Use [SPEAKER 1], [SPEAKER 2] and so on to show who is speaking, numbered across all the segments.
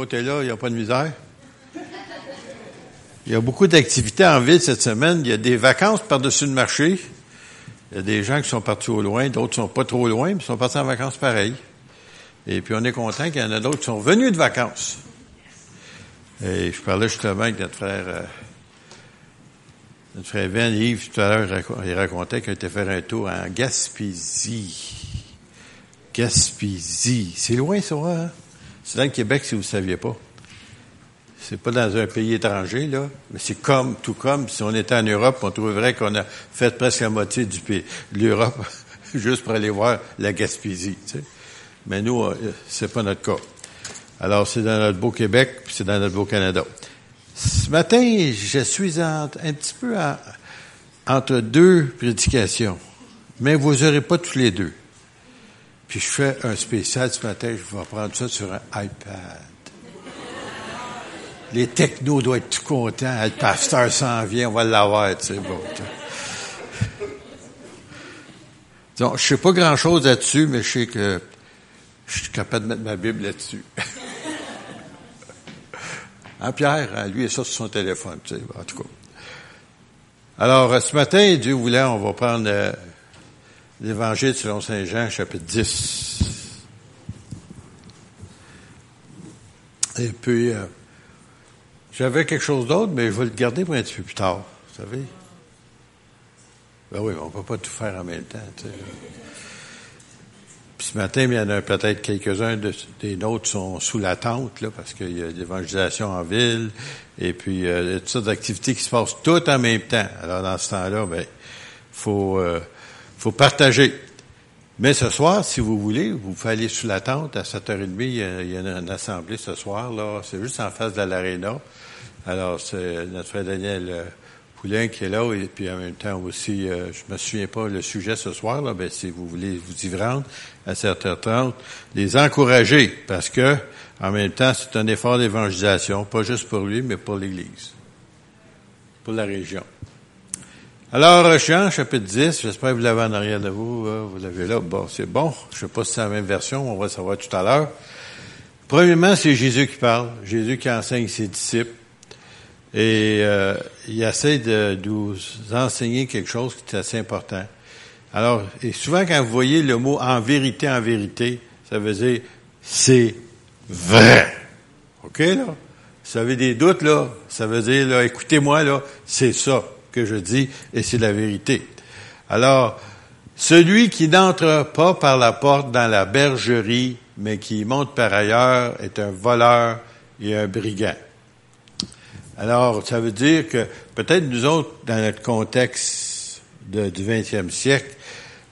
[SPEAKER 1] côté-là, il n'y a pas de misère. Il y a beaucoup d'activités en ville cette semaine. Il y a des vacances par-dessus le marché. Il y a des gens qui sont partis au loin, d'autres sont pas trop loin, mais sont partis en vacances pareil. Et puis on est content qu'il y en a d'autres qui sont venus de vacances. Et je parlais justement avec notre frère, euh, notre frère Ben Yves tout à l'heure, il racontait qu'il était faire un tour en Gaspésie. Gaspésie. C'est loin ça, hein? C'est dans le Québec, si vous ne saviez pas. C'est pas dans un pays étranger, là, mais c'est comme, tout comme, si on était en Europe, on trouverait qu'on a fait presque la moitié du pays, l'Europe, juste pour aller voir la Gaspésie, tu sais. Mais nous, euh, c'est pas notre cas. Alors, c'est dans notre beau Québec, puis c'est dans notre beau Canada. Ce matin, je suis un petit peu entre deux prédications, mais vous n'aurez pas tous les deux. Puis je fais un spécial ce matin, je vais prendre ça sur un iPad. Les technos doivent être tout contents. Le pasteur s'en vient, on va l'avoir, tu sais. Bon, Donc, je sais pas grand-chose là-dessus, mais je sais que je suis capable de mettre ma Bible là-dessus. hein, Pierre, lui, il est ça sur son téléphone, tu sais, en tout cas. Alors, ce matin, Dieu voulait, on va prendre euh, l'Évangile selon Saint Jean, chapitre 10. Et puis, euh, j'avais quelque chose d'autre, mais je vais le garder pour un petit peu plus tard, vous savez. Ben oui, on peut pas tout faire en même temps. Puis ce matin, il y en a peut-être quelques-uns des nôtres sont sous la tente, là, parce qu'il y a l'évangélisation en ville, et puis euh, il y a toutes sortes d'activités qui se passent toutes en même temps. Alors dans ce temps-là, ben, faut euh, faut partager. Mais ce soir, si vous voulez, vous pouvez aller sous la tente à 7h30. Il y a, il y a une assemblée ce soir. là. C'est juste en face de l'aréna. Alors, c'est notre frère Daniel euh, Poulin qui est là. Et puis en même temps aussi, euh, je me souviens pas le sujet ce soir. Là, ben, si vous voulez vous y rendre à 7h30, les encourager. Parce que, en même temps, c'est un effort d'évangélisation. Pas juste pour lui, mais pour l'Église. Pour la région. Alors, Jean, chapitre 10, j'espère que vous l'avez en arrière de vous, vous l'avez là, bon, c'est bon, je sais pas si c'est la même version, on va savoir tout à l'heure. Premièrement, c'est Jésus qui parle, Jésus qui enseigne ses disciples, et euh, il essaie de, nous enseigner quelque chose qui est assez important. Alors, et souvent quand vous voyez le mot en vérité, en vérité, ça veut dire c'est vrai. OK, là? Si vous avez des doutes, là, ça veut dire, écoutez-moi, là, c'est ça je dis et c'est la vérité. Alors, celui qui n'entre pas par la porte dans la bergerie, mais qui monte par ailleurs, est un voleur et un brigand. Alors, ça veut dire que peut-être nous autres, dans notre contexte du 20e siècle,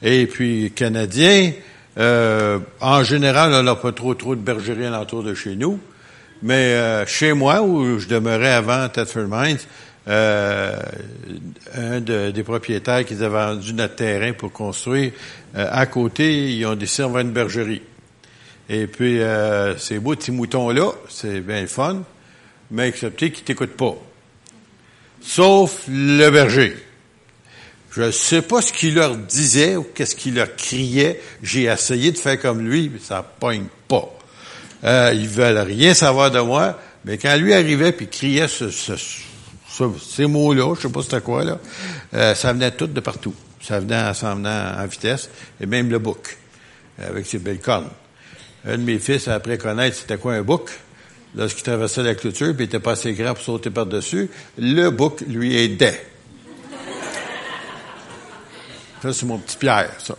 [SPEAKER 1] et puis canadien, euh, en général, on n'a pas trop trop de bergeries alentour de chez nous, mais euh, chez moi, où je demeurais avant Thetford Mines, euh, un des propriétaires qui avaient vendu notre terrain pour construire, euh, à côté, ils ont décidé d'avoir une bergerie. Et puis, euh, ces beaux petits moutons-là, c'est bien le fun, mais excepté qu'ils t'écoutent pas. Sauf le berger. Je ne sais pas ce qu'il leur disait ou qu'est-ce qu'il leur criait. J'ai essayé de faire comme lui, mais ça pogne pas. Euh, ils veulent rien savoir de moi, mais quand lui arrivait puis criait ce, ce ces mots-là, je sais pas c'était quoi, là, euh, ça venait tout de partout. Ça venait, ça venait en vitesse, et même le bouc, avec ses belles cornes. Un de mes fils a appris connaître c'était quoi un bouc. Lorsqu'il traversait la clôture, puis il était pas assez grand pour sauter par-dessus, le bouc lui aidait. Ça, c'est mon petit Pierre, ça.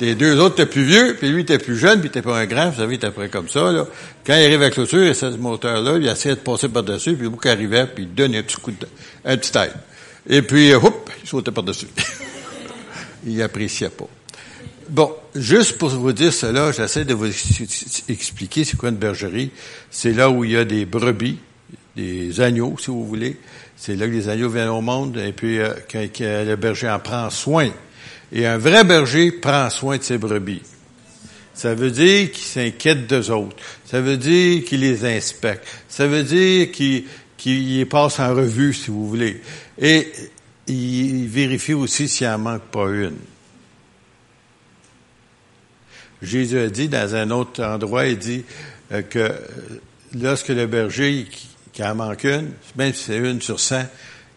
[SPEAKER 1] Les deux autres étaient plus vieux, puis lui était plus jeune, puis il pas un grand, vous savez, il était près comme ça, là. Quand il arrive à la clôture, ce moteur-là, il essayait de passer par-dessus, puis le bouc arrivait, puis il donnait un petit coup de, un petit aide. Et puis, hop, il sautait par-dessus. il appréciait pas. Bon, juste pour vous dire cela, j'essaie de vous expliquer c'est quoi une bergerie. C'est là où il y a des brebis, des agneaux, si vous voulez. C'est là que les agneaux viennent au monde, et puis euh, quand le berger en prend soin. Et un vrai berger prend soin de ses brebis. Ça veut dire qu'il s'inquiète d'eux autres. Ça veut dire qu'il les inspecte. Ça veut dire qu'il les passe en revue, si vous voulez. Et il vérifie aussi s'il en manque pas une. Jésus a dit dans un autre endroit, il dit euh, que lorsque le berger qui en manque une, même si c'est une sur 100,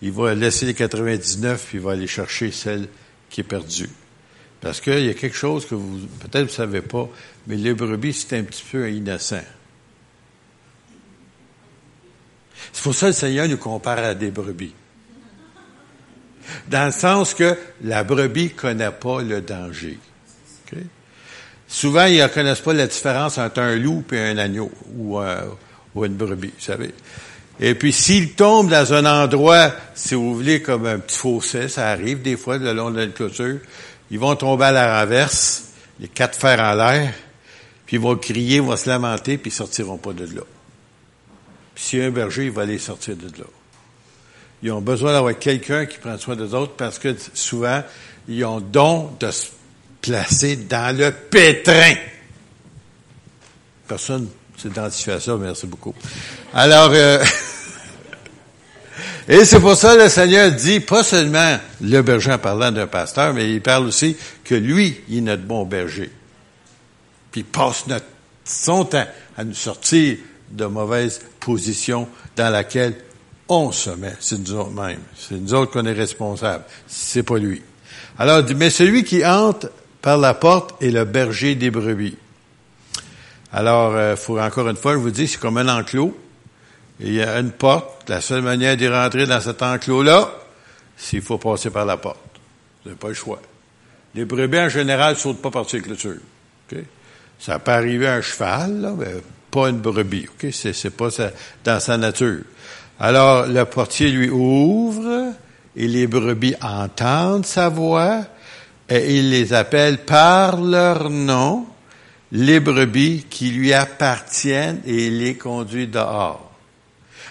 [SPEAKER 1] il va laisser les 99 puis il va aller chercher celle qui est perdue. Parce qu'il y a quelque chose que vous, peut-être vous savez pas, mais les brebis, c'est un petit peu innocent. C'est pour ça que le Seigneur nous compare à des brebis. Dans le sens que la brebis connaît pas le danger. Souvent, ils ne connaissent pas la différence entre un loup et un agneau ou, euh, ou une brebis, vous savez. Et puis, s'ils tombent dans un endroit, si vous voulez, comme un petit fossé, ça arrive des fois le long de la clôture, ils vont tomber à la renverse, les quatre fers en l'air, puis ils vont crier, ils vont se lamenter, puis ils sortiront pas de là. Puis s'il y a un berger, il va les sortir de là. Ils ont besoin d'avoir quelqu'un qui prend soin des autres parce que souvent, ils ont don de se placer dans le pétrin. Personne s'est identifié à ça, merci beaucoup. Alors, euh, et c'est pour ça que le Seigneur dit, pas seulement le berger en parlant d'un pasteur, mais il parle aussi que lui, il est notre bon berger. Puis il passe notre, son temps à nous sortir de mauvaises positions dans laquelle on se met. C'est nous autres mêmes. C'est nous autres qu'on est responsables. C'est pas lui. Alors, mais celui qui entre par la porte est le berger des brebis. Alors, euh, faut encore une fois, je vous dis, c'est comme un enclos. Il y a une porte. La seule manière d'y rentrer dans cet enclos-là, c'est qu'il faut passer par la porte. Vous n'avez pas le choix. Les brebis, en général, ne sautent pas par ces clôtures. Ça peut arriver à un cheval, là, mais pas une brebis. Ok, C'est, c'est pas dans sa nature. Alors, le portier lui ouvre, et les brebis entendent sa voix, et il les appelle par leur nom, les brebis qui lui appartiennent, et il les conduit dehors.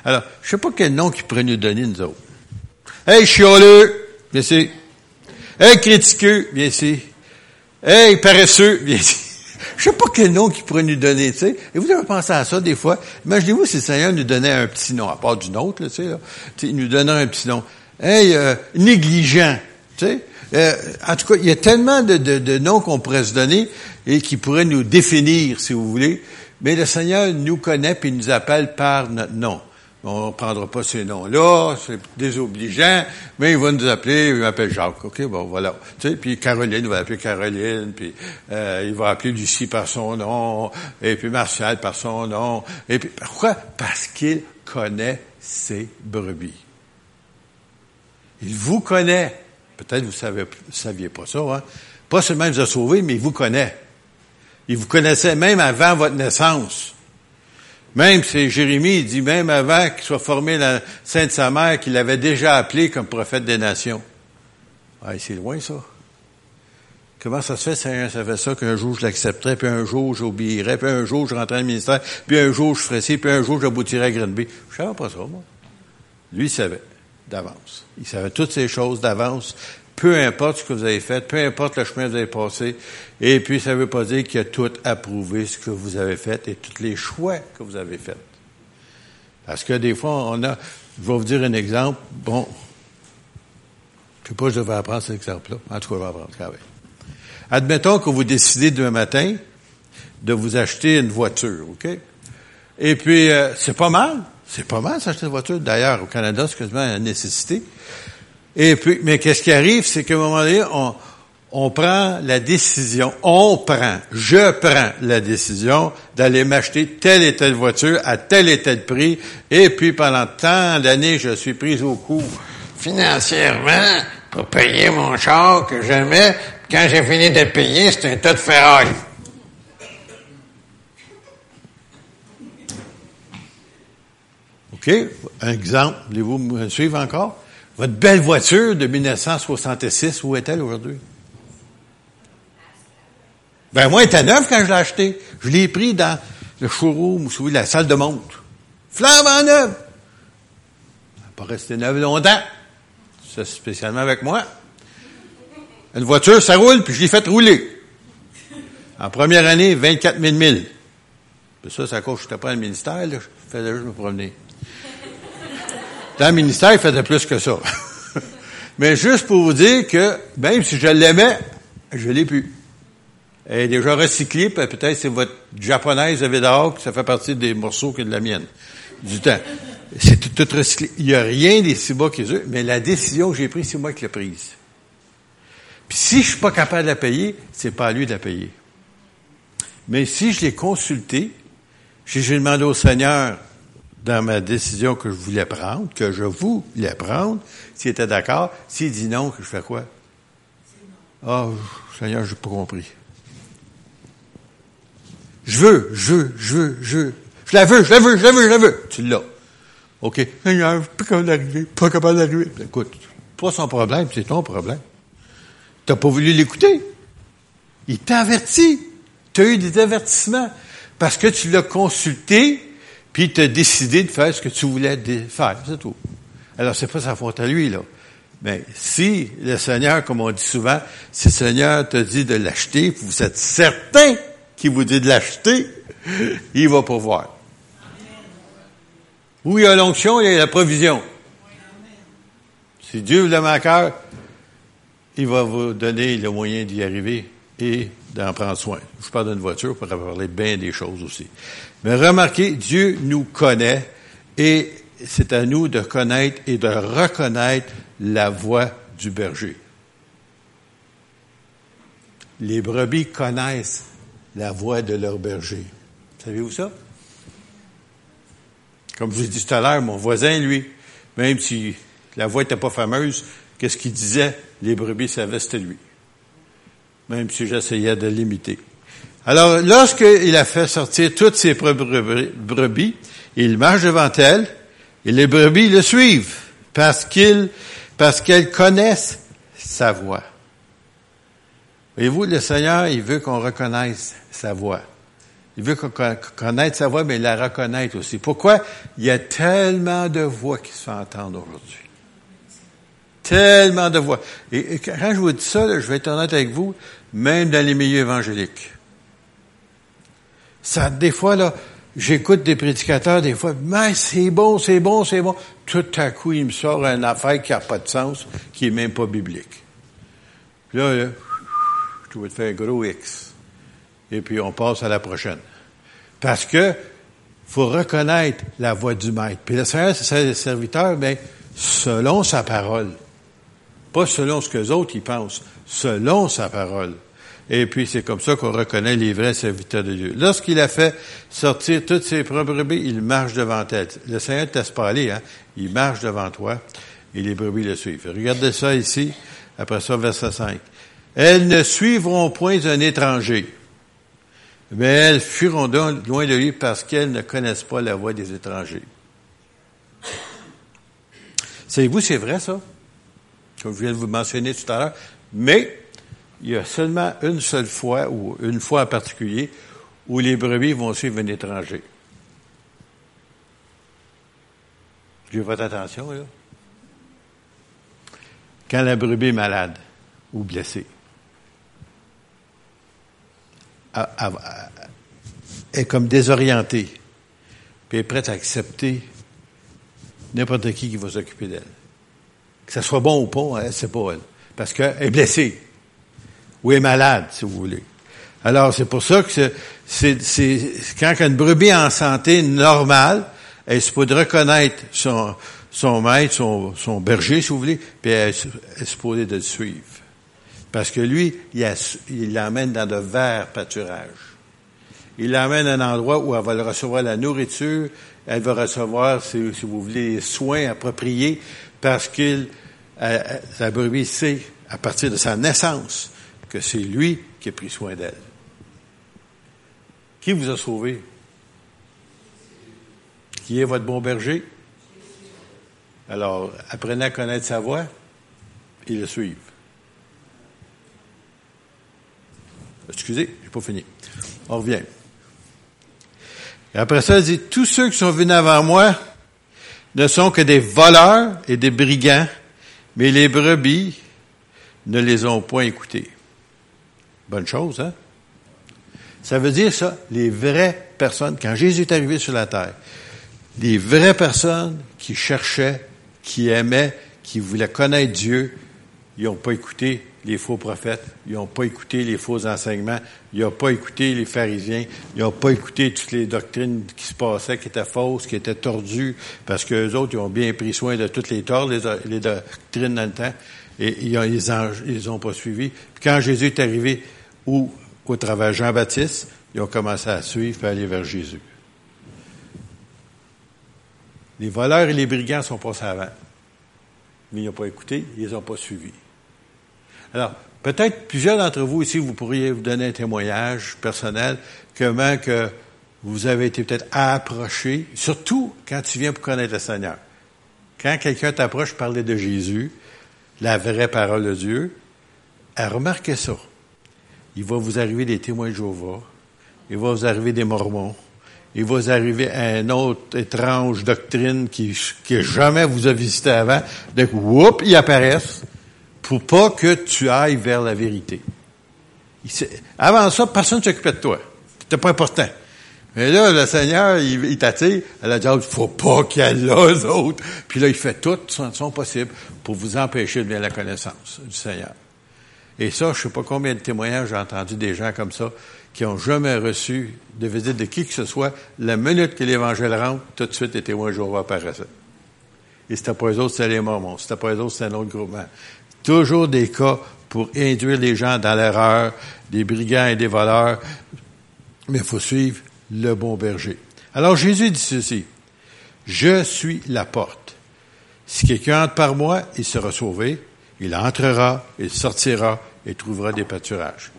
[SPEAKER 1] Alors, je sais pas quel nom qu'il pourrait nous donner, nous autres. Hey, chioleux, viens ici. Hey, critiqueux, viens ici. Hey, paresseux, viens ici. Je sais pas quel nom qu'il pourrait nous donner, tu sais. Et vous avez pensé à ça des fois? Imaginez-vous si le Seigneur nous donnait un petit nom, à part du nôtre, tu sais, il nous donnait un petit nom. Hey, euh, négligent, tu sais. Euh, en tout cas, il y a tellement de, de, de noms qu'on pourrait se donner et qui pourraient nous définir, si vous voulez. Mais le Seigneur nous connaît et nous appelle par notre nom. On ne prendra pas ces noms-là, c'est désobligeant, mais il va nous appeler, il m'appelle Jacques, ok, bon, voilà. Tu sais, puis Caroline, il va appeler Caroline, puis euh, il va appeler Lucie par son nom, et puis Martial par son nom. Et puis, pourquoi? Parce qu'il connaît ses brebis. Il vous connaît. Peut-être vous ne saviez pas ça, hein? Pas seulement il vous a sauvé, mais il vous connaît. Il vous connaissait même avant votre naissance. Même, c'est Jérémie, il dit même avant qu'il soit formé la sein de sa mère, qu'il l'avait déjà appelé comme prophète des nations. Ah, c'est loin, ça. Comment ça se fait, Seigneur, ça fait ça, qu'un jour je l'accepterai, puis un jour j'obéirai, puis un jour je rentrerai dans le ministère, puis un jour je ferai ci, puis un jour j'aboutirai à Grenby. Je savais pas ça, moi. Lui, il savait d'avance. Il savait toutes ces choses d'avance peu importe ce que vous avez fait, peu importe le chemin que vous avez passé, et puis ça ne veut pas dire qu'il a tout approuvé ce que vous avez fait et tous les choix que vous avez faits. Parce que des fois, on a, je vais vous dire un exemple, bon, je sais pas, je devrais apprendre cet exemple-là, en tout cas, je vais apprendre quand même. Admettons que vous décidez demain matin de vous acheter une voiture, OK? Et puis, euh, c'est pas mal, c'est pas mal s'acheter une voiture. D'ailleurs, au Canada, c'est quasiment une nécessité. Et puis, mais qu'est-ce qui arrive, c'est qu'à un moment donné, on, on prend la décision, on prend, je prends la décision d'aller m'acheter telle et telle voiture à tel et tel prix, et puis pendant tant d'années, je suis prise au coup financièrement pour payer mon char que j'aimais. Quand j'ai fini de payer, c'est un tas de ferraille. OK? Un exemple, voulez-vous me suivre encore? Votre belle voiture de 1966, où est-elle aujourd'hui? Ben, moi, elle était neuve quand je l'ai achetée. Je l'ai pris dans le showroom, vous savez, la salle de montre. en neuve. Elle n'a pas resté neuve longtemps. Ça, spécialement avec moi. Une voiture, ça roule, puis je l'ai fait rouler. En première année, 24 000 milles. Puis ça, ça que je n'étais pas le ministère, là. Je faisais juste me promener. Dans le ministère, il faisait plus que ça. Mais juste pour vous dire que, même si je l'aimais, je l'ai plus. Elle est déjà recyclée, peut-être c'est votre japonaise de Vedahawk, ça fait partie des morceaux que de la mienne. Du temps. C'est tout, recyclé. Il n'y a rien des six bas qui est mais la décision que j'ai prise, c'est moi qui l'ai prise. Puis si je suis pas capable de la payer, c'est pas à lui de la payer. Mais si je l'ai consulté, j'ai demandé au Seigneur dans ma décision que je voulais prendre, que je voulais prendre, s'il était d'accord, s'il dit non, que je fais quoi? Ah, oh, Seigneur, je n'ai pas compris. Je veux, je veux, je veux, je veux. Je la veux, je la veux, je la veux, je la veux. Tu l'as. OK. Seigneur, pas capable d'arriver, pas capable d'arriver. Écoute, pas son problème, c'est ton problème. Tu n'as pas voulu l'écouter. Il t'a averti. Tu as eu des avertissements parce que tu l'as consulté, puis tu décidé de faire ce que tu voulais faire, c'est tout. Alors, c'est pas sa faute à lui, là. Mais si le Seigneur, comme on dit souvent, si le Seigneur te dit de l'acheter, vous êtes certain qu'il vous dit de l'acheter, il va pouvoir. Où il y a l'onction, il y a la provision. Si Dieu vous le à cœur, il va vous donner le moyen d'y arriver et d'en prendre soin. Je parle d'une voiture pour parler bien des choses aussi. Mais remarquez, Dieu nous connaît et c'est à nous de connaître et de reconnaître la voix du berger. Les brebis connaissent la voix de leur berger. Savez-vous ça? Comme je vous ai dit tout à l'heure, mon voisin, lui, même si la voix n'était pas fameuse, qu'est-ce qu'il disait? Les brebis savaient c'était lui. Même si j'essayais de l'imiter. Alors, lorsqu'il a fait sortir toutes ses brebis, il marche devant elles, et les brebis le suivent, parce qu'ils, parce qu'elles connaissent sa voix. Voyez-vous, le Seigneur, il veut qu'on reconnaisse sa voix. Il veut qu'on connaisse sa voix, mais la reconnaisse aussi. Pourquoi? Il y a tellement de voix qui se font entendre aujourd'hui. Tellement de voix. Et, quand je vous dis ça, je vais être honnête avec vous, même dans les milieux évangéliques. Ça, des fois, là, j'écoute des prédicateurs, des fois, mais c'est bon, c'est bon, c'est bon. Tout à coup, il me sort une affaire qui n'a pas de sens, qui est même pas biblique. Puis là, là je vais te faire un gros X. Et puis, on passe à la prochaine. Parce que, faut reconnaître la voix du maître. Puis le Seigneur, c'est le serviteur, mais selon sa parole. Pas selon ce que les autres y pensent, selon sa parole. Et puis c'est comme ça qu'on reconnaît les vrais serviteurs de Dieu. Lorsqu'il a fait sortir toutes ses propres brebis, il marche devant elle. Le Seigneur ne te pas aller, hein? Il marche devant toi et les brebis le suivent. Regardez ça ici, après ça, verset 5. Elles ne suivront point un étranger, mais elles fuiront donc loin de lui parce qu'elles ne connaissent pas la voix des étrangers. Savez-vous, c'est vrai ça? Comme je viens de vous mentionner tout à l'heure. Mais, il y a seulement une seule fois, ou une fois en particulier, où les brebis vont suivre un étranger. J'ai votre attention, là. Quand la brebis est malade ou blessée, est comme désorientée, puis est prête à accepter n'importe qui qui va s'occuper d'elle. Que ça soit bon ou pas, hein, c'est pas elle. Parce qu'elle est blessée. Ou est malade, si vous voulez. Alors, c'est pour ça que c'est, c'est, quand une brebis est en santé normale, elle se peut reconnaître son, son maître, son, son berger, si vous voulez, puis elle, est supposée de le suivre. Parce que lui, il l'emmène dans de verts pâturages. Il l'emmène à un endroit où elle va recevoir la nourriture, elle va recevoir, si, vous voulez, les soins appropriés, parce qu'il, euh, la brebis sait, à partir de sa naissance, que c'est lui qui a pris soin d'elle. Qui vous a sauvé? Qui est votre bon berger? Alors, apprenez à connaître sa voix et le suivre. Excusez, j'ai pas fini. On revient. Et après ça, il dit, tous ceux qui sont venus avant moi ne sont que des voleurs et des brigands, mais les brebis ne les ont point écoutés. Bonne chose, hein? Ça veut dire ça, les vraies personnes, quand Jésus est arrivé sur la terre, les vraies personnes qui cherchaient, qui aimaient, qui voulaient connaître Dieu, ils n'ont pas écouté les faux prophètes, ils n'ont pas écouté les faux enseignements, ils n'ont pas écouté les pharisiens, ils n'ont pas écouté toutes les doctrines qui se passaient, qui étaient fausses, qui étaient tordues, parce qu'eux autres, ils ont bien pris soin de toutes les torts, les, doctrines dans le temps, et ils ont, ont pas suivi. Puis quand Jésus est arrivé, ou au travers Jean-Baptiste, ils ont commencé à suivre et à aller vers Jésus. Les voleurs et les brigands sont passés avant. Mais ils n'ont pas écouté, ils les ont pas suivis. Alors, peut-être plusieurs d'entre vous ici, vous pourriez vous donner un témoignage personnel, comment que vous avez été peut-être approché, surtout quand tu viens pour connaître le Seigneur. Quand quelqu'un t'approche parler de Jésus, la vraie parole de Dieu, remarquez ça. Il va vous arriver des témoins de Jéhovah, il va vous arriver des Mormons, il va vous arriver à une autre étrange doctrine qui jamais vous a visité avant. Donc, whoop, ils apparaissent pour pas que tu ailles vers la vérité. Avant ça, personne ne s'occupait de toi. C'était pas important. Mais là, le Seigneur, il, t'attire. Elle a dit, il faut pas qu'il y ait eux autres. Puis là, il fait tout son, son possible pour vous empêcher de la connaissance du Seigneur. Et ça, je sais pas combien de témoignages j'ai entendu des gens comme ça qui ont jamais reçu de visite de qui que ce soit. La minute que l'Évangile rentre, tout de suite, les témoins Jéhovah apparaissaient. Et c'était pas eux autres, c'était les Mormons. C'était pas eux autres, c'était un autre groupement. Toujours des cas pour induire les gens dans l'erreur, des brigands et des voleurs. Mais il faut suivre le bon berger. Alors Jésus dit ceci. Je suis la porte. Si quelqu'un entre par moi, il sera sauvé. Il entrera, il sortira et trouvera des pâturages.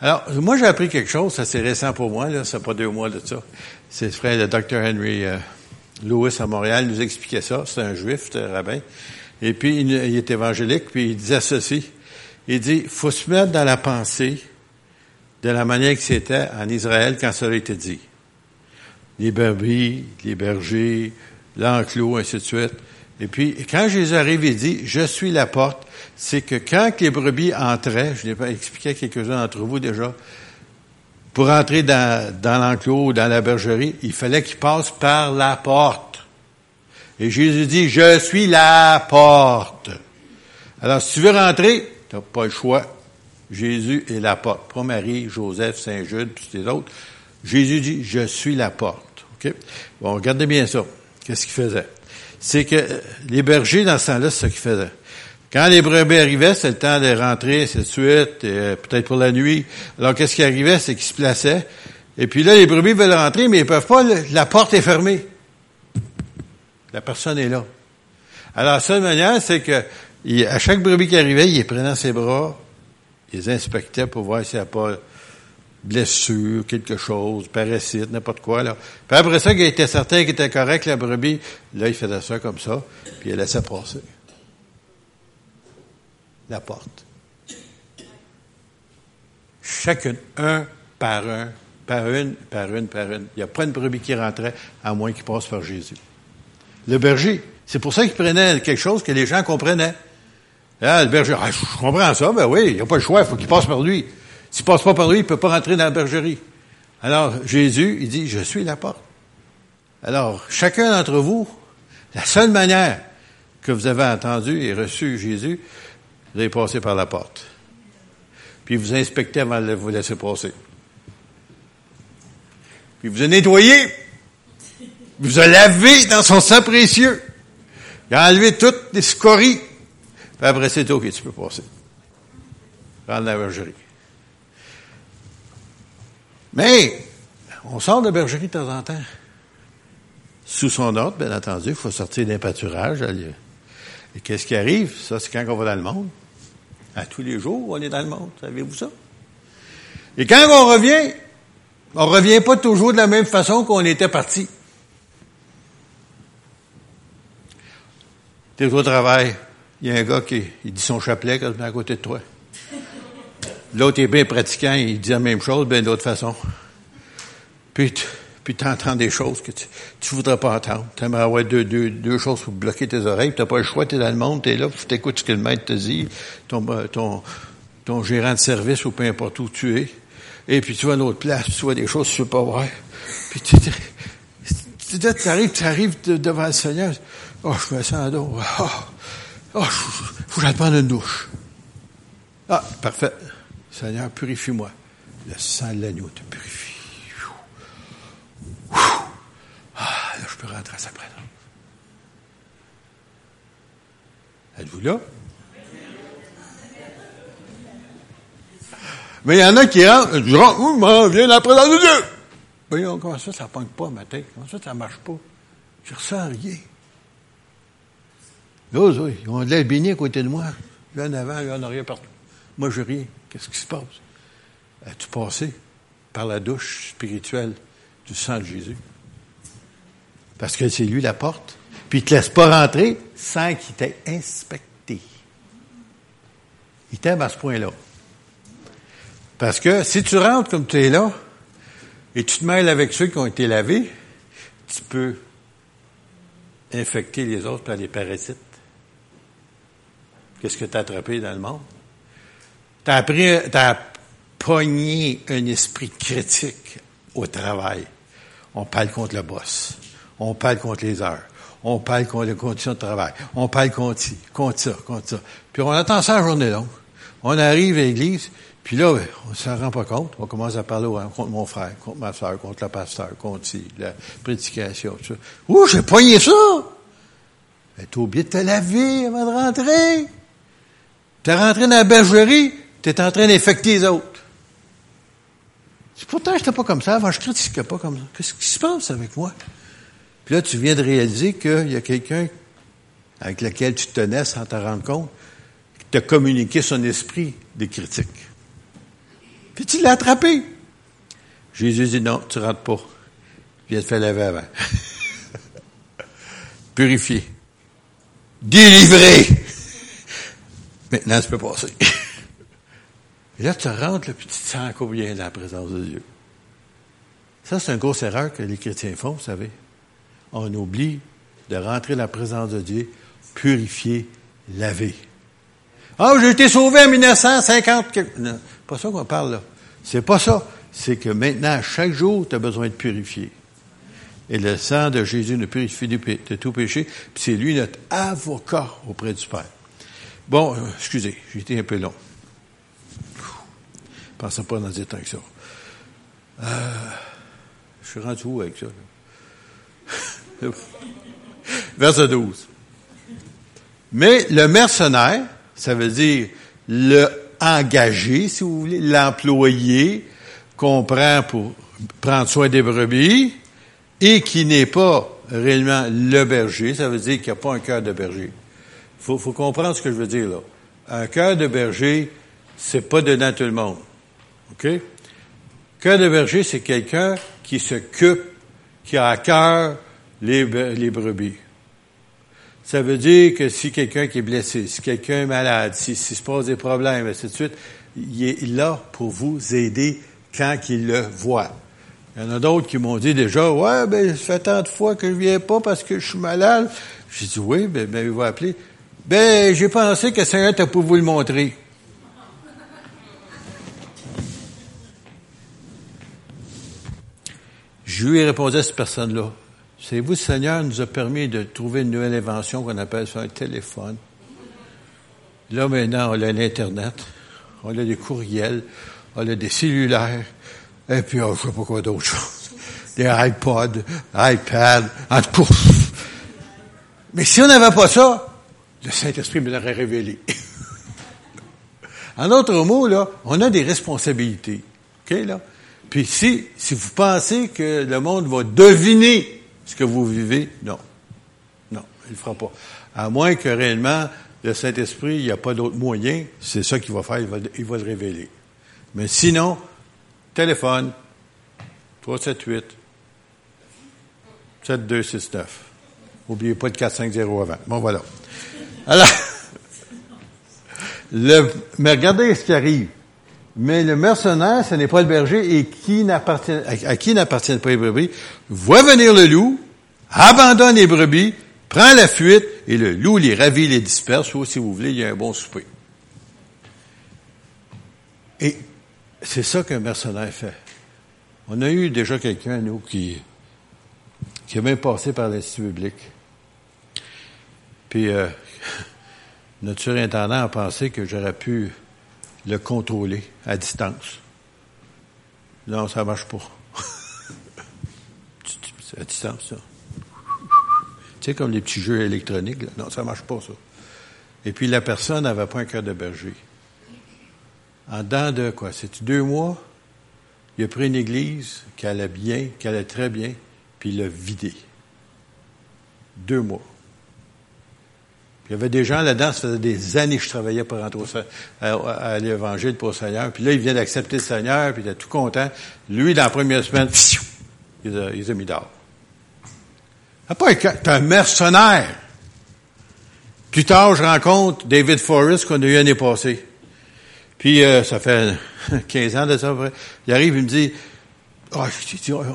[SPEAKER 1] Alors, moi, j'ai appris quelque chose, ça c'est récent pour moi, là, c'est pas deux mois de ça. C'est le frère de Dr. Henry euh, Lewis à Montréal, nous expliquait ça, c'est un juif, un rabbin. Et puis, il, est évangélique, puis il disait ceci. Il dit, faut se mettre dans la pensée de la manière que c'était en Israël quand cela été dit. Les brebis, les bergers, l'enclos, ainsi de suite. Et puis, quand Jésus arrive, il dit, je suis la porte, c'est que quand les brebis entraient, je l'ai pas expliqué à quelques-uns d'entre vous déjà, pour entrer dans l'enclos ou dans la bergerie, il fallait qu'ils passent par la porte. Et Jésus dit, je suis la porte. Alors, si tu veux rentrer, tu n'as pas le choix. Jésus est la porte. Pas Marie, Joseph, Saint-Jude, puis les autres. Jésus dit, je suis la porte. OK? Bon, regardez bien ça. Qu'est-ce qu'il faisait? c'est que les bergers, dans ce temps-là, c'est ce qu'ils faisaient. Quand les brebis arrivaient, c'est le temps de rentrer, c'est de suite, euh, peut-être pour la nuit. Alors, qu'est-ce qui arrivait? C'est qu'ils se plaçaient. Et puis là, les brebis veulent rentrer, mais ils peuvent pas. La porte est fermée. La personne est là. Alors, la seule manière, c'est que à chaque brebis qui arrivait, il les prenait dans ses bras, il les inspectait pour voir s'il n'y a pas blessure, quelque chose, parasite, n'importe quoi. Là. Puis après ça, qu'il était certain qu'il était correct, la brebis, là, il faisait ça comme ça, puis il laissait passer. La porte. Chacune, un par un, par une, par une, par une. Il n'y a pas une brebis qui rentrait, à moins qu'il passe par Jésus. Le berger, c'est pour ça qu'il prenait quelque chose que les gens comprenaient. Ah, le berger, ah, je comprends ça, ben oui, il n'y a pas le choix, il faut qu'il passe par lui. S'il passe pas par lui, il peut pas rentrer dans la bergerie. Alors, Jésus, il dit, je suis la porte. Alors, chacun d'entre vous, la seule manière que vous avez entendu et reçu Jésus, vous passer par la porte. Puis vous inspectez avant de vous laisser passer. Puis vous a nettoyé. Vous a lavé dans son sang précieux. Il a enlevé toutes les scories. Puis après, c'est OK, tu peux passer. Dans la bergerie. Mais, on sort de bergerie de temps en temps. Sous son ordre, bien entendu, il faut sortir d'un pâturage. Et qu'est-ce qui arrive? Ça, c'est quand on va dans le monde. À tous les jours, on est dans le monde. Savez-vous ça? Et quand on revient, on revient pas toujours de la même façon qu'on était parti. T'es au travail, il y a un gars qui il dit son chapelet quand à côté de toi. L'autre est bien pratiquant, il dit la même chose, bien d'autre façon. Puis, puis tu entends des choses que tu ne voudrais pas entendre. Tu aimerais avoir deux, deux, deux choses pour bloquer tes oreilles. Tu n'as pas le choix, tu es dans le monde, tu es là, tu t'écoutes ce que le maître te dit, ton, ton, ton gérant de service ou peu importe où tu es. Et puis tu vas à une autre place, tu vois des choses que tu veux pas voir. Puis tu tu arrives, tu arrives devant le Seigneur. Oh, je me sens dos. Oh, oh, faut que prendre une douche. Ah, parfait. Seigneur, purifie-moi. Le sang de l'agneau te purifie. Ah, là, je peux rentrer à sa présence. Êtes-vous là? Mais il y en a qui rentrent, du rentres, oh, viens la présence de Dieu. Voyons, comment ça, ça ne pas ma tête? Comment ça, ça ne marche pas? Je ressens rien. Là, ils ont de l'air béni à côté de moi. Là en avant, là en arrière, partout. Moi, je rien. Qu'est-ce qui se passe? As-tu passé par la douche spirituelle du sang de Jésus? Parce que c'est lui la porte. Puis il te laisse pas rentrer sans qu'il t'ait inspecté. Il t'aime à ce point-là. Parce que si tu rentres comme tu es là, et tu te mêles avec ceux qui ont été lavés, tu peux infecter les autres par les parasites. Qu'est-ce que tu as attrapé dans le monde? Tu as appris, as pogné un esprit critique au travail. On parle contre le boss. On parle contre les heures. On parle contre les conditions de travail. On parle contre contre ça, contre ça. Puis on attend ça la journée longue. On arrive à l'église, puis là, ben, on ne s'en rend pas compte. On commence à parler contre mon frère, contre ma soeur, contre le pasteur, contre la prédication, tout ça. Ouh, j'ai pogné ça! Ben, t'as oublié de te laver avant de rentrer. T'es rentré dans la bergerie, t'es en train d'infecter les autres. Pourtant, je n'étais pas comme ça. Avant, je critiquais pas comme ça. Qu'est-ce qui se passe avec moi? Puis là, tu viens de réaliser qu'il y a quelqu'un avec lequel tu tenais sans te rendre compte, qui t'a communiqué son esprit de critique. Puis tu l'as attrapé. Jésus dit non, tu rentres pas. Viens te faire laver avant. Purifié. Délivré. Maintenant, tu peux passer. Et là, tu rentres, le petit sang combien dans la présence de Dieu. Ça, c'est une grosse erreur que les chrétiens font, vous savez. On oublie de rentrer dans la présence de Dieu, purifié, lavé. Ah, j'ai été sauvé en 1950. Non, pas ça qu'on parle là. C'est pas ça. C'est que maintenant, chaque jour, tu as besoin de purifier. Et le sang de Jésus nous purifie de tout péché. Puis c'est lui notre avocat auprès du Père. Bon, euh, excusez, j'ai été un peu long. Je pas dans des temps que ça. Euh, je suis rendu où avec ça? Verset 12. Mais le mercenaire, ça veut dire le engagé, si vous voulez, l'employé qu'on prend pour prendre soin des brebis et qui n'est pas réellement le berger, ça veut dire qu'il n'y a pas un cœur de berger. Faut, faut, comprendre ce que je veux dire là. Un cœur de berger, c'est pas dedans tout le monde. OK? Cœur de berger, c'est quelqu'un qui s'occupe, qui a à cœur les, les brebis. Ça veut dire que si quelqu'un qui est blessé, si quelqu'un est malade, s'il si, se pose des problèmes, ainsi de suite, il est là pour vous aider quand il le voit. Il y en a d'autres qui m'ont dit déjà, ouais, ben, ça fait tant de fois que je viens pas parce que je suis malade. J'ai dit, oui, ben, ben, il va appeler. Ben, j'ai pensé que Seigneur t'a pour vous le montrer. Je lui ai répondu à cette personne-là. Savez-vous, le Seigneur nous a permis de trouver une nouvelle invention qu'on appelle ça un téléphone. Là, maintenant, on a l'Internet, on a des courriels, on a des cellulaires, et puis on ne sait pas quoi d'autre chose. Des iPods, iPads, en tout. Mais si on n'avait pas ça, le Saint-Esprit me l'aurait révélé. en d'autres mots, là, on a des responsabilités. OK, là? Puis si, si vous pensez que le monde va deviner ce que vous vivez, non. Non, il ne le fera pas. À moins que réellement, le Saint-Esprit, il n'y a pas d'autre moyen, c'est ça qu'il va faire, il va, il va le révéler. Mais sinon, téléphone, 378 7269. N'oubliez pas le 450 avant. Bon, voilà. Alors, le, mais regardez ce qui arrive. Mais le mercenaire, ce n'est pas le berger et qui n'appartient, à, qui n'appartiennent pas les brebis, voit venir le loup, abandonne les brebis, prend la fuite et le loup les ravit, les disperse ou si vous voulez, il y a un bon souper. Et c'est ça qu'un mercenaire fait. On a eu déjà quelqu'un, nous, qui, qui a même passé par l'Institut public. Puis, euh, notre surintendant a pensé que j'aurais pu le contrôler à distance. Non, ça marche pas. C'est à distance, ça. Tu sais, comme les petits jeux électroniques, là. non, ça marche pas, ça. Et puis la personne n'avait pas un cœur de berger. En dedans de quoi? C'est deux mois, il a pris une église qui allait bien, qui allait très bien, puis il l'a vidé. Deux mois. Il y avait des gens là-dedans, ça faisait des années que je travaillais pour rentrer à, l'évangile pour le Seigneur. Puis là, il vient d'accepter le Seigneur, puis il est tout content. Lui, dans la première semaine, il a, il a mis dehors. T'es un mercenaire. Plus tard, je rencontre David Forrest qu'on a eu l'année passée. Puis, euh, ça fait 15 ans de ça. Il arrive, il me dit, oh,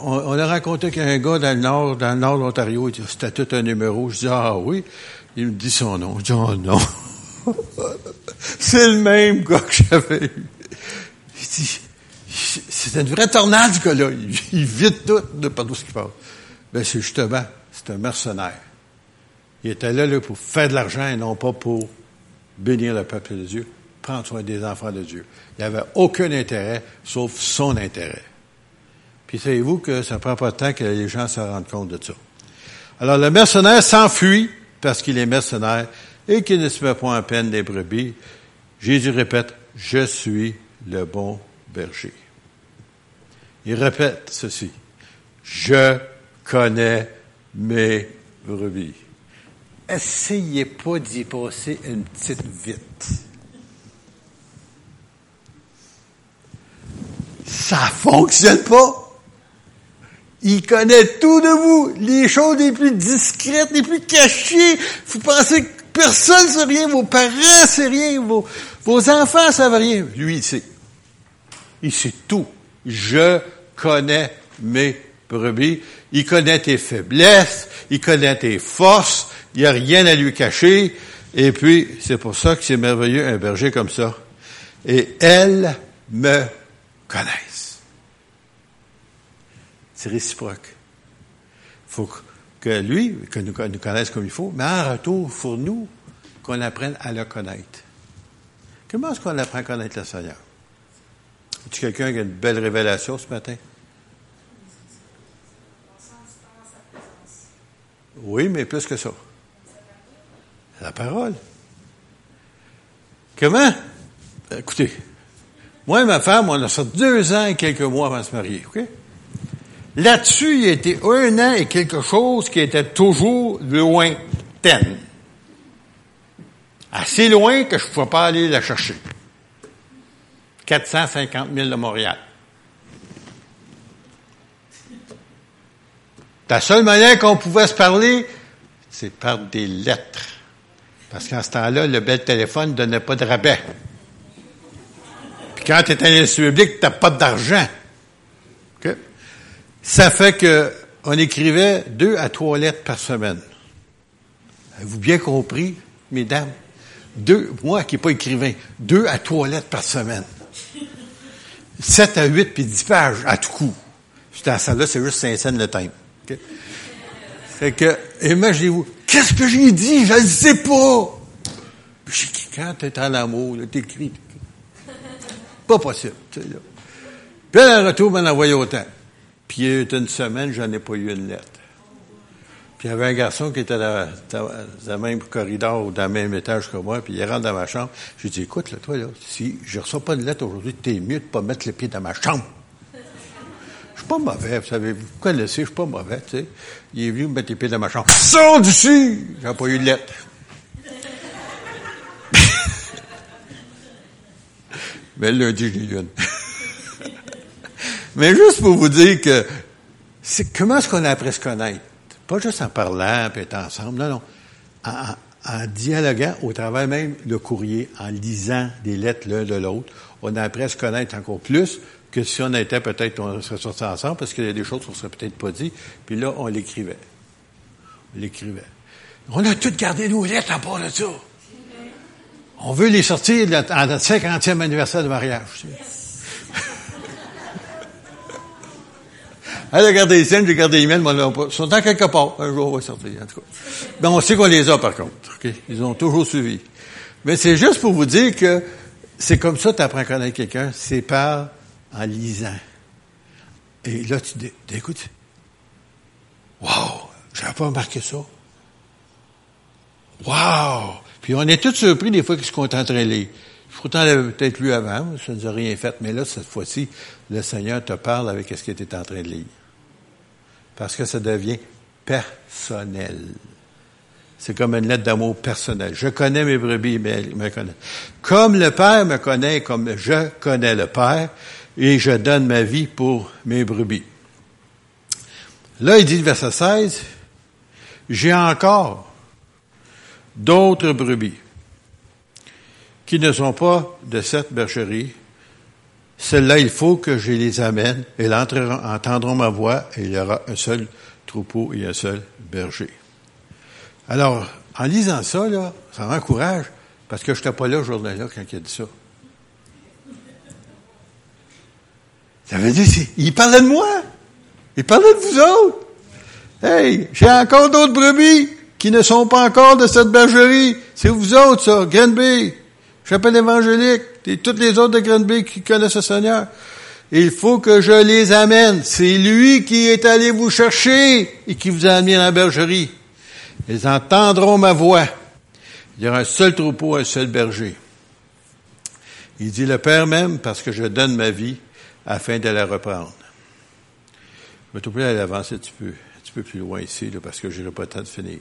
[SPEAKER 1] on, a rencontré qu'un gars dans le nord, dans le nord de l'Ontario, c'était tout un numéro. Je dis, ah oui. Il me dit son nom. Je dis, oh non. C'est le même gars que j'avais eu. Il dit, c'est une vraie tornade, ce gars-là. Il, vide tout de partout ce qui passe. Ben, c'est justement, c'est un mercenaire. Il était là, là pour faire de l'argent et non pas pour bénir le peuple de Dieu prendre soin des enfants de Dieu. Il n'y avait aucun intérêt sauf son intérêt. Puis savez-vous que ça prend pas de temps que les gens se rendent compte de ça. Alors le mercenaire s'enfuit parce qu'il est mercenaire et qu'il ne se met pas en peine des brebis. Jésus répète, je suis le bon berger. Il répète ceci, je connais mes brebis. Essayez pas d'y passer une petite vite. Ça fonctionne pas. Il connaît tout de vous, les choses les plus discrètes, les plus cachées. Vous pensez que personne ne sait rien, vos parents ne rien, vos, vos enfants ne savent rien. Lui, il sait. Il sait tout. Je connais mes brebis. Il connaît tes faiblesses. Il connaît tes forces. Il n'y a rien à lui cacher. Et puis, c'est pour ça que c'est merveilleux, un berger comme ça. Et elle me connaissent. C'est réciproque. Il faut que lui, que nous, nous connaisse comme il faut, mais en retour, il faut nous qu'on apprenne à le connaître. Comment est-ce qu'on apprend à connaître le Seigneur? Es-tu quelqu'un qui a une belle révélation ce matin? Oui, mais plus que ça. La parole. Comment? Écoutez, moi et ma femme, on a fait deux ans et quelques mois avant de se marier, OK? Là-dessus, il été un an et quelque chose qui était toujours lointaine. Assez loin que je ne pouvais pas aller la chercher. 450 000 de Montréal. La seule manière qu'on pouvait se parler, c'est par des lettres. Parce qu'en ce temps-là, le bel téléphone ne donnait pas de rabais quand tu es un public, tu n'as pas d'argent. Ça fait que on écrivait deux à trois lettres par semaine. Avez-vous bien compris, mesdames? Deux, moi qui n'ai pas écrivain, deux à trois lettres par semaine. Sept à huit puis dix pages à tout coup. Dans ça là c'est juste cinq cents le temps. Fait que, imaginez-vous, qu'est-ce que j'ai dit? Je ne sais pas! Puis, quand tu es en amour, tu écris, pas possible. Puis elle, retour, m'en envoyé autant. Puis il y a eu une semaine, j'en ai pas eu une lettre. Puis il y avait un garçon qui était dans, le même corridor ou dans le même étage que moi, puis il rentre dans ma chambre. J'ai dit, écoute, là, toi, là, si je reçois pas de lettre aujourd'hui, t'es mieux de pas mettre les pieds dans ma chambre. Je suis pas mauvais, vous savez, vous connaissez, je suis pas mauvais, tu sais. Il est venu me mettre les pieds dans ma chambre. Sors d'ici! J'ai pas eu de lettre. Mais lundi, j'ai eu une. Mais juste pour vous dire que c'est comment est-ce qu'on a appris à se connaître? Pas juste en parlant et être ensemble, non, non. En, en, dialoguant au travers même le courrier, en lisant des lettres l'un de l'autre, on a appris à se connaître encore plus que si on était peut-être, on serait sortis ensemble, parce qu'il y a des choses qu'on serait peut-être pas dit, puis là, on l'écrivait. On l'écrivait. On a tout gardé nos lettres à part de ça. On veut les sortir à notre 50e anniversaire de mariage. Elle a gardé les siennes, j'ai gardé les miennes, mais ils sont dans quelque part. Un jour, on va sortir, en tout cas. Mais on sait qu'on les a, par contre. Ils ont toujours suivi. Mais c'est juste pour vous dire que c'est comme ça que tu apprends à connaître quelqu'un, c'est par en lisant. Et là, tu dis, écoute, wow, j'avais pas remarqué ça. Wow! Puis on est tous surpris des fois qu'ils se de lire. Pourtant, l'avait peut-être lu avant, ça ne nous a rien fait, mais là, cette fois-ci, le Seigneur te parle avec ce tu es en train de lire. Parce que ça devient personnel. C'est comme une lettre d'amour personnelle. Je connais mes brebis, mais elles me connaissent. Comme le Père me connaît, comme je connais le Père, et je donne ma vie pour mes brebis. Là, il dit, verset 16, j'ai encore d'autres brebis qui ne sont pas de cette bergerie. Celles-là, il faut que je les amène. Elles entendront ma voix et il y aura un seul troupeau et un seul berger. Alors, en lisant ça, là, ça m'encourage, parce que je n'étais pas là aujourd'hui-là quand il a dit ça. Ça veut dire, il parlait de moi. Il parlait de vous autres. Hey, j'ai encore d'autres brebis qui ne sont pas encore de cette bergerie. C'est vous autres, ça, Grenby, chapelle évangélique, et toutes les autres de Grenby qui connaissent le Seigneur. Il faut que je les amène. C'est lui qui est allé vous chercher et qui vous a amené dans la bergerie. Ils entendront ma voix. Il y aura un seul troupeau, un seul berger. Il dit le Père même parce que je donne ma vie afin de la reprendre. Je vais te plaît à avancer un petit peu, un petit peu plus loin ici, là, parce que je n'aurai pas le temps de finir.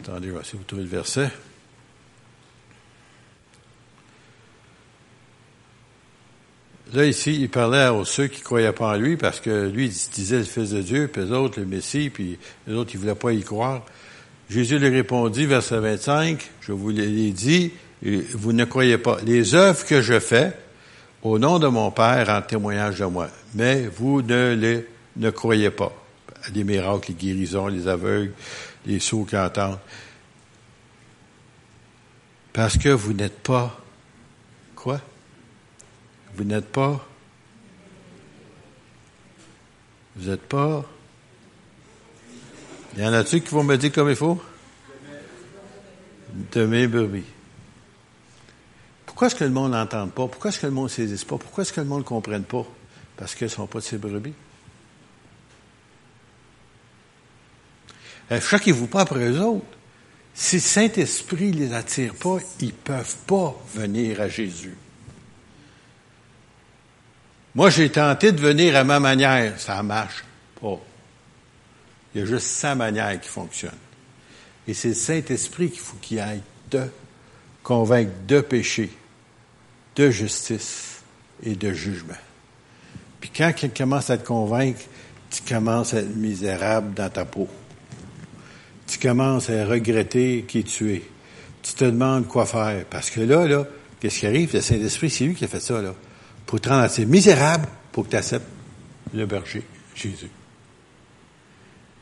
[SPEAKER 1] Attendez, je vais essayer de vous trouver le verset. Là, ici, il parlait à ceux qui croyaient pas en lui, parce que lui, il disait le Fils de Dieu, puis les autres, le Messie, puis les autres, ils voulaient pas y croire. Jésus lui répondit, verset 25, je vous l'ai dit, vous ne croyez pas. Les œuvres que je fais, au nom de mon Père, en témoignage de moi. Mais vous ne les ne croyez pas. Les miracles, les guérisons, les aveugles, les sourds qui entendent. Parce que vous n'êtes pas quoi? Vous n'êtes pas. Vous n'êtes pas. Il y en a-tu qui vont me dire comme il faut? De mes brebis. Pourquoi est-ce que le monde n'entend pas? Pourquoi est-ce que le monde ne saisisse pas? Pourquoi est-ce que le monde ne comprenne pas? Parce qu'ils ne sont pas de ses brebis. Euh, choquez-vous pas après eux autres. Si le Saint-Esprit ne les attire pas, ils ne peuvent pas venir à Jésus. Moi, j'ai tenté de venir à ma manière. Ça ne marche pas. Il y a juste sa manière qui fonctionne. Et c'est le Saint-Esprit qu'il faut qu'il aille te convaincre de péché, de justice et de jugement. Puis quand il commence à te convaincre, tu commences à être misérable dans ta peau. Tu commences à regretter qui tu es. Tu te demandes quoi faire. Parce que là, là, qu'est-ce qui arrive? Le Saint-Esprit, c'est lui qui a fait ça, là pour te rendre assez misérable pour que tu acceptes le berger, Jésus.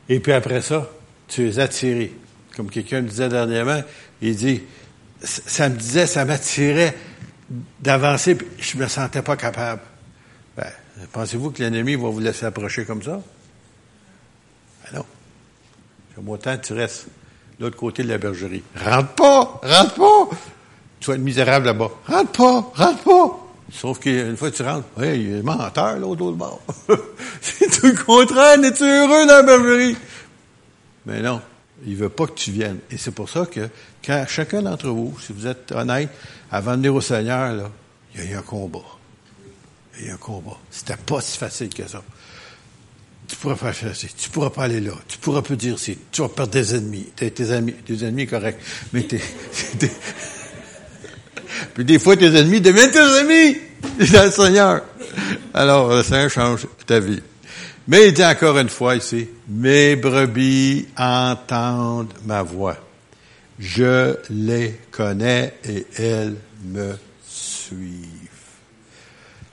[SPEAKER 1] Et puis après ça, tu es attiré. Comme quelqu'un me disait dernièrement, il dit, ça me disait, ça m'attirait d'avancer, puis je me sentais pas capable. Ben, pensez-vous que l'ennemi va vous laisser approcher comme ça? Ben non. Comme autant tu restes de l'autre côté de la bergerie. Rentre pas! Rentre pas! Tu vas être misérable là-bas. Rentre pas! Rentre pas! Sauf qu'une fois que tu rentres, hey, il est menteur, là, au dos de bord. c'est tout le contraire, es-tu heureux dans la bergerie? Mais non, il veut pas que tu viennes. Et c'est pour ça que, quand chacun d'entre vous, si vous êtes honnête, avant de venir au Seigneur, là, il y a eu un combat. Il y a eu un combat. C'était pas si facile que ça. Tu pourras pas faire ça. Tu pourras pas aller là. Tu pourras pas dire si. Tu vas perdre des ennemis. T'es tes amis, tes ennemis corrects. Mais t'es, puis des fois, tes ennemis deviennent tes amis dans le Seigneur. Alors, le Seigneur change ta vie. Mais il dit encore une fois ici, mes brebis entendent ma voix. Je les connais et elles me suivent.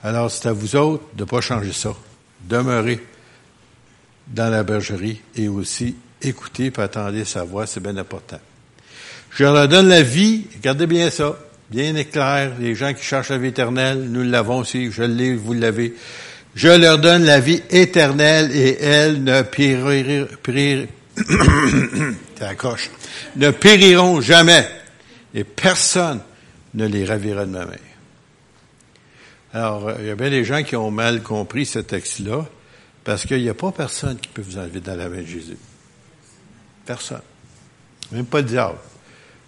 [SPEAKER 1] Alors, c'est à vous autres de pas changer ça. Demeurer dans la bergerie et aussi écouter et attendre sa voix, c'est bien important. Je leur donne la vie, regardez bien ça, bien clair, les gens qui cherchent la vie éternelle, nous l'avons aussi, je l'ai, vous l'avez. Je leur donne la vie éternelle et elles ne périront, ne périront jamais et personne ne les ravira de ma main. Alors, il y a bien des gens qui ont mal compris ce texte-là, parce qu'il n'y a pas personne qui peut vous enlever dans la main de Jésus. Personne. Même pas le diable.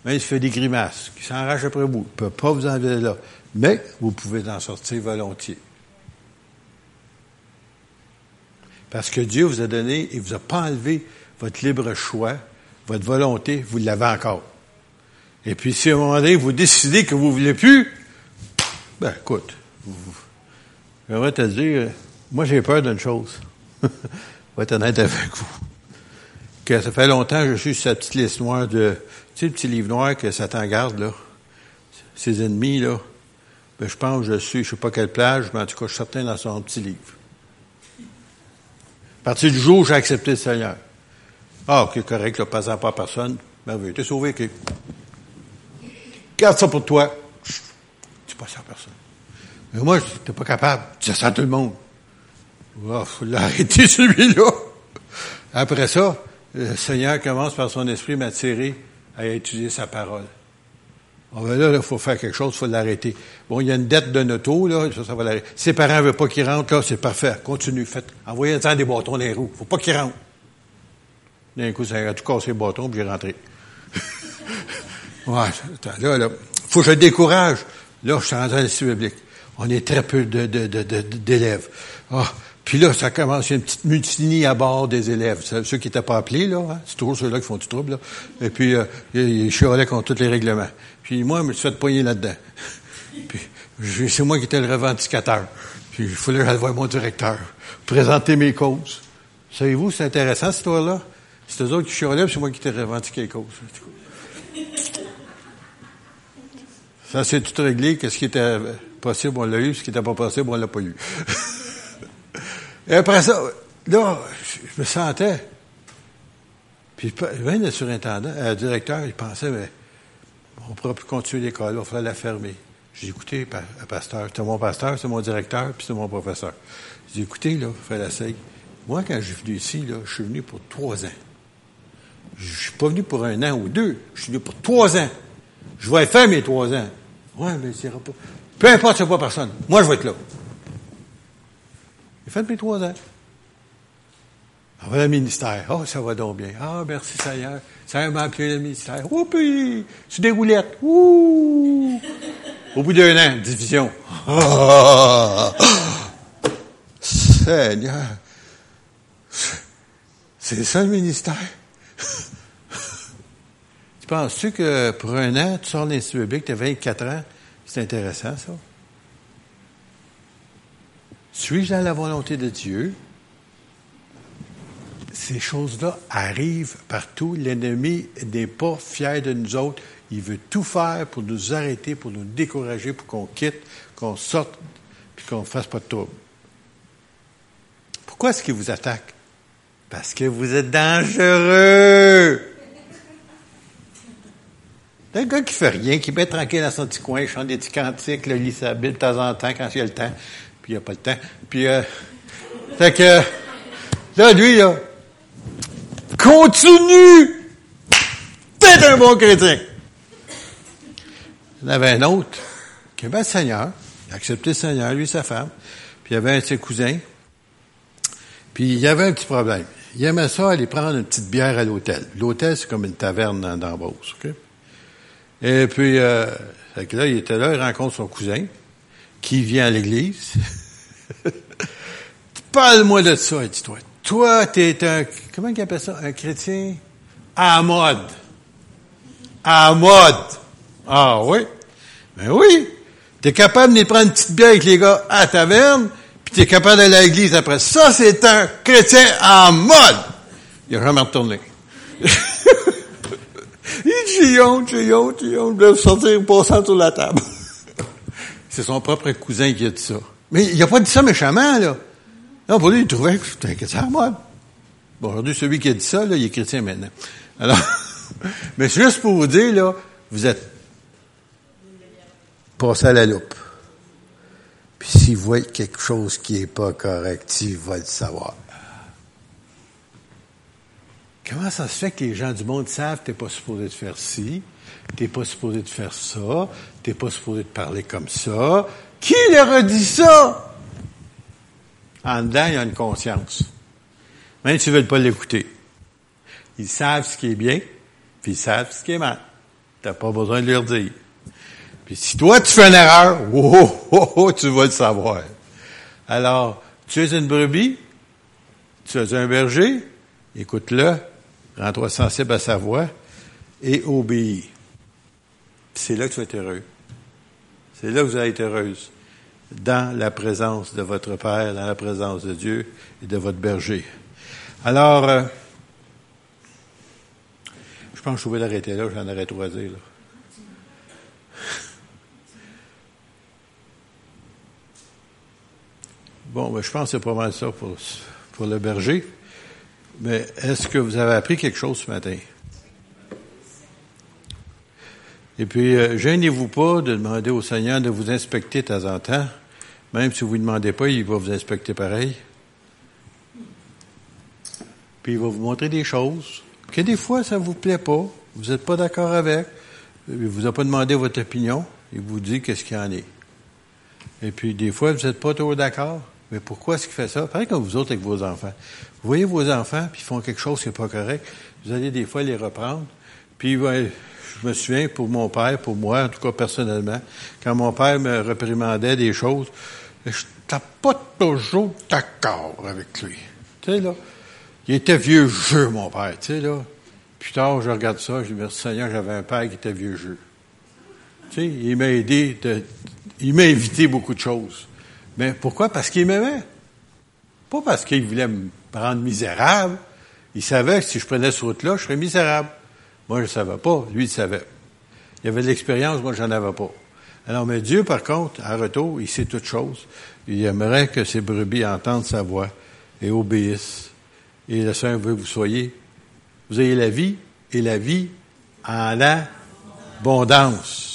[SPEAKER 1] Mais il se fait des grimaces, qui s'enrage après vous. Il ne peut pas vous enlever là. Mais vous pouvez en sortir volontiers. Parce que Dieu vous a donné, il vous a pas enlevé votre libre choix, votre volonté, vous l'avez encore. Et puis, si à un moment donné, vous décidez que vous ne voulez plus, ben, écoute, j'aimerais te dire, moi, j'ai peur d'une chose. je vais être honnête avec vous. Que ça fait longtemps que je suis sur cette petite liste noire de, tu sais, le petit livre noir que Satan garde, là. Ses ennemis, là. Ben, je pense que je suis, je sais pas quelle plage, mais en tout cas, je suis certain dans son petit livre. À partir du jour où j'ai accepté le Seigneur. Ah, ok, correct, là, pas pas personne. Merveilleux. T'es sauvé, ok. Garde ça pour toi. Tu pas ça à personne. Mais moi, t'es pas capable. Tu ça à tout le monde. Il faut l'arrêter, celui-là. Après ça, le Seigneur commence par son esprit m'attirer à étudier sa parole. On ben là, il faut faire quelque chose, il faut l'arrêter. Bon, il y a une dette d'un auto, là, ça, ça va l'arrêter. Ses parents veulent pas qu'il rentre, là, c'est parfait. Continue, faites. Envoyez-en des bâtons dans les roues. Faut pas qu'il rentre. D'un coup, ça a tout cassé les bâtons, puis j'ai rentré. ouais, là, là. Faut que je décourage. Là, je suis rentré dans le public. On est très peu de, de, de, d'élèves. Ah, puis là, ça commence, une petite mutinie à bord des élèves. Ceux qui n'étaient pas appelés, là, hein? c'est toujours ceux-là qui font du trouble, là. Et puis, euh, ils chialaient contre tous les règlements. Puis moi, je me suis fait poigner là-dedans. puis, c'est moi qui étais le revendicateur. Puis, il fallait j'aille voir mon directeur, présenter mes causes. Savez-vous, c'est intéressant, cette histoire-là? C'est eux autres qui chialaient, c'est moi qui t'ai revendiqué les causes. Ça, c'est tout réglé. Qu'est-ce qui était possible, on l'a eu. Ce qui n'était pas possible, on l'a pas eu. Et après ça, là, je me sentais. Puis, même le surintendant, le directeur, il pensait, mais on ne pourra plus continuer l'école, il faudrait la fermer. J'ai écouté, pasteur, c'est mon pasteur, c'est mon directeur, puis c'est mon professeur. J'ai écouté, là, frère Lasseille, moi, quand je suis venu ici, là, je suis venu pour trois ans. Je suis pas venu pour un an ou deux. Je suis venu pour trois ans. Je vais faire mes trois ans. Ouais, mais c'est pas. Peu importe, c'est pas personne. Moi, je vais être là. J'ai fait mes trois ans. Va le ministère. Oh, ça va donc bien. Ah, merci Seigneur. Ça m'a appelé le ministère. Oupi! C'est des roulettes. Ouh! Au bout d'un an, division. Oh, Seigneur. C'est ça le ministère? tu penses-tu que pour un an, tu sors l'Institut public, tu as 24 ans? C'est intéressant, ça. Suis-je dans la volonté de Dieu? Ces choses-là arrivent partout. L'ennemi n'est pas fier de nous autres. Il veut tout faire pour nous arrêter, pour nous décourager, pour qu'on quitte, qu'on sorte, puis qu'on ne fasse pas de trouble. Pourquoi est-ce qu'il vous attaque? Parce que vous êtes dangereux. Un gars qui fait rien, qui met tranquille dans son petit coin, chante des petits cantiques, le lit sa de temps en temps quand il y a le temps, puis il a pas le temps. Puis, euh, fait que, là, lui, là, continue! T'es un bon chrétien! Il y en avait un autre qui avait le Seigneur, il a accepté le Seigneur, lui et sa femme, puis il y avait un de ses cousins, puis il y avait un petit problème. Il aimait ça aller prendre une petite bière à l'hôtel. L'hôtel, c'est comme une taverne dans, dans OK? Et puis, euh, là, il était là, il rencontre son cousin, qui vient à l'église. Parle-moi de ça, il dit, toi. Toi, t'es un, comment il appelle ça? Un chrétien? À mode. À mode. Ah oui? Ben oui. T'es capable de prendre une petite bière avec les gars à taverne, puis t'es capable d'aller à l'église après. Ça, c'est un chrétien en mode. Il a jamais retourné. Il j'ai honte, j'ai honte de sortir passant sur la table. C'est son propre cousin qui a dit ça. Mais il n'a pas dit ça méchamment, là. Non, pour lui, il trouvait que c'était un mode. Bon, aujourd'hui, celui qui a dit ça, là, il est chrétien maintenant. Alors, mais c'est juste pour vous dire, là, vous êtes passé à la loupe. Puis s'il voit quelque chose qui est pas correct, il va le savoir. Comment ça se fait que les gens du monde savent que tu n'es pas supposé de faire ci, tu n'es pas supposé de faire ça, tu n'es pas supposé de parler comme ça? Qui leur a dit ça? En dedans, il y a une conscience. Même s'ils ne veulent pas l'écouter. Ils savent ce qui est bien, puis ils savent ce qui est mal. Tu n'as pas besoin de leur dire. Puis si toi, tu fais une erreur, oh, oh, oh, tu vas le savoir. Alors, tu es une brebis, tu es un berger, écoute-le, rends-toi sensible à sa voix et obéis. C'est là que tu vas être heureux. C'est là que vous allez être heureuse. Dans la présence de votre Père, dans la présence de Dieu et de votre berger. Alors, euh, je pense que je vais l'arrêter là, j'en aurais. Là. Bon, ben, je pense que c'est pas mal ça pour, pour le berger. Mais est-ce que vous avez appris quelque chose ce matin? Et puis, euh, gênez-vous pas de demander au Seigneur de vous inspecter de temps en temps. Même si vous ne demandez pas, il va vous inspecter pareil. Puis il va vous montrer des choses que des fois, ça ne vous plaît pas. Vous n'êtes pas d'accord avec. Il vous a pas demandé votre opinion. Il vous dit qu'est-ce qu'il en est. Et puis, des fois, vous n'êtes pas trop d'accord. Mais pourquoi est-ce qu'il fait ça? Pareil comme vous autres avec vos enfants. Vous voyez vos enfants, puis ils font quelque chose qui n'est pas correct. Vous allez des fois les reprendre. Puis je me souviens, pour mon père, pour moi, en tout cas personnellement, quand mon père me réprimandait des choses, je n'étais pas toujours d'accord avec lui. Tu sais, là, il était vieux jeu, mon père, tu sais, là. Plus tard, je regarde ça, je dis, merci Seigneur, j'avais un père qui était vieux jeu. Tu sais, il m'a aidé, il m'a évité beaucoup de choses. Mais pourquoi? Parce qu'il m'aimait. Pas parce qu'il voulait me rendre misérable. Il savait que si je prenais cette route-là, je serais misérable. Moi, je ne savais pas. Lui, il savait. Il avait de l'expérience, moi, j'en avais pas. Alors, mais Dieu, par contre, à retour, il sait toutes choses. Il aimerait que ses brebis entendent sa voix et obéissent. Et le Seigneur veut que vous soyez, vous ayez la vie et la vie en abondance.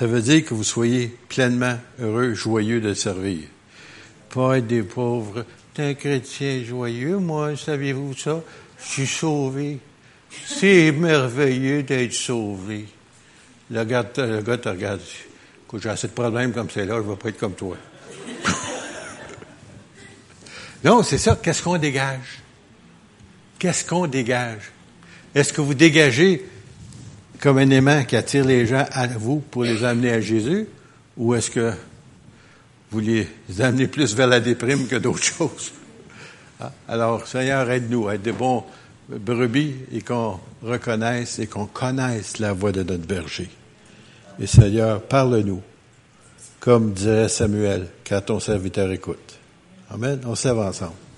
[SPEAKER 1] Ça veut dire que vous soyez pleinement heureux, joyeux de servir. Pas être des pauvres. T'es un chrétien joyeux, moi, saviez-vous ça? Je suis sauvé. C'est merveilleux d'être sauvé. Le gars, le gars te regarde. Écoute, j'ai assez de problèmes comme c'est là, je ne vais pas être comme toi. non, c'est ça. Qu'est-ce qu'on dégage? Qu'est-ce qu'on dégage? Est-ce que vous dégagez comme un aimant qui attire les gens à vous pour les amener à Jésus, ou est-ce que vous les amenez plus vers la déprime que d'autres choses? Ah, alors, Seigneur, aide-nous à être de bons brebis et qu'on reconnaisse et qu'on connaisse la voix de notre berger. Et Seigneur, parle-nous, comme dirait Samuel, quand ton serviteur écoute. Amen. On s'avance ensemble.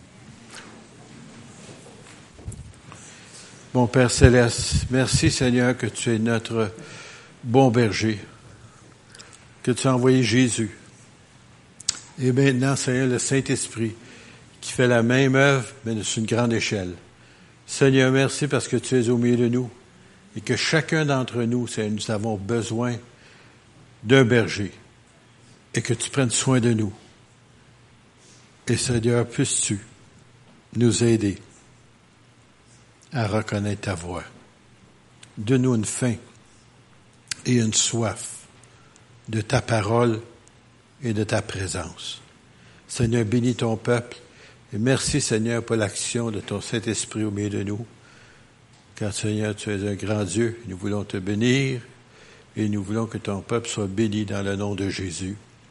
[SPEAKER 1] Mon Père céleste, merci Seigneur que tu es notre bon berger, que tu as envoyé Jésus. Et maintenant, Seigneur, le Saint-Esprit qui fait la même œuvre, mais sur une grande échelle. Seigneur, merci parce que tu es au milieu de nous et que chacun d'entre nous, Seigneur, nous avons besoin d'un berger et que tu prennes soin de nous. Et Seigneur, puisses-tu nous aider à reconnaître ta voix. Donne-nous une faim et une soif de ta parole et de ta présence. Seigneur, bénis ton peuple et merci Seigneur pour l'action de ton Saint-Esprit au milieu de nous. Car Seigneur, tu es un grand Dieu, nous voulons te bénir et nous voulons que ton peuple soit béni dans le nom de Jésus.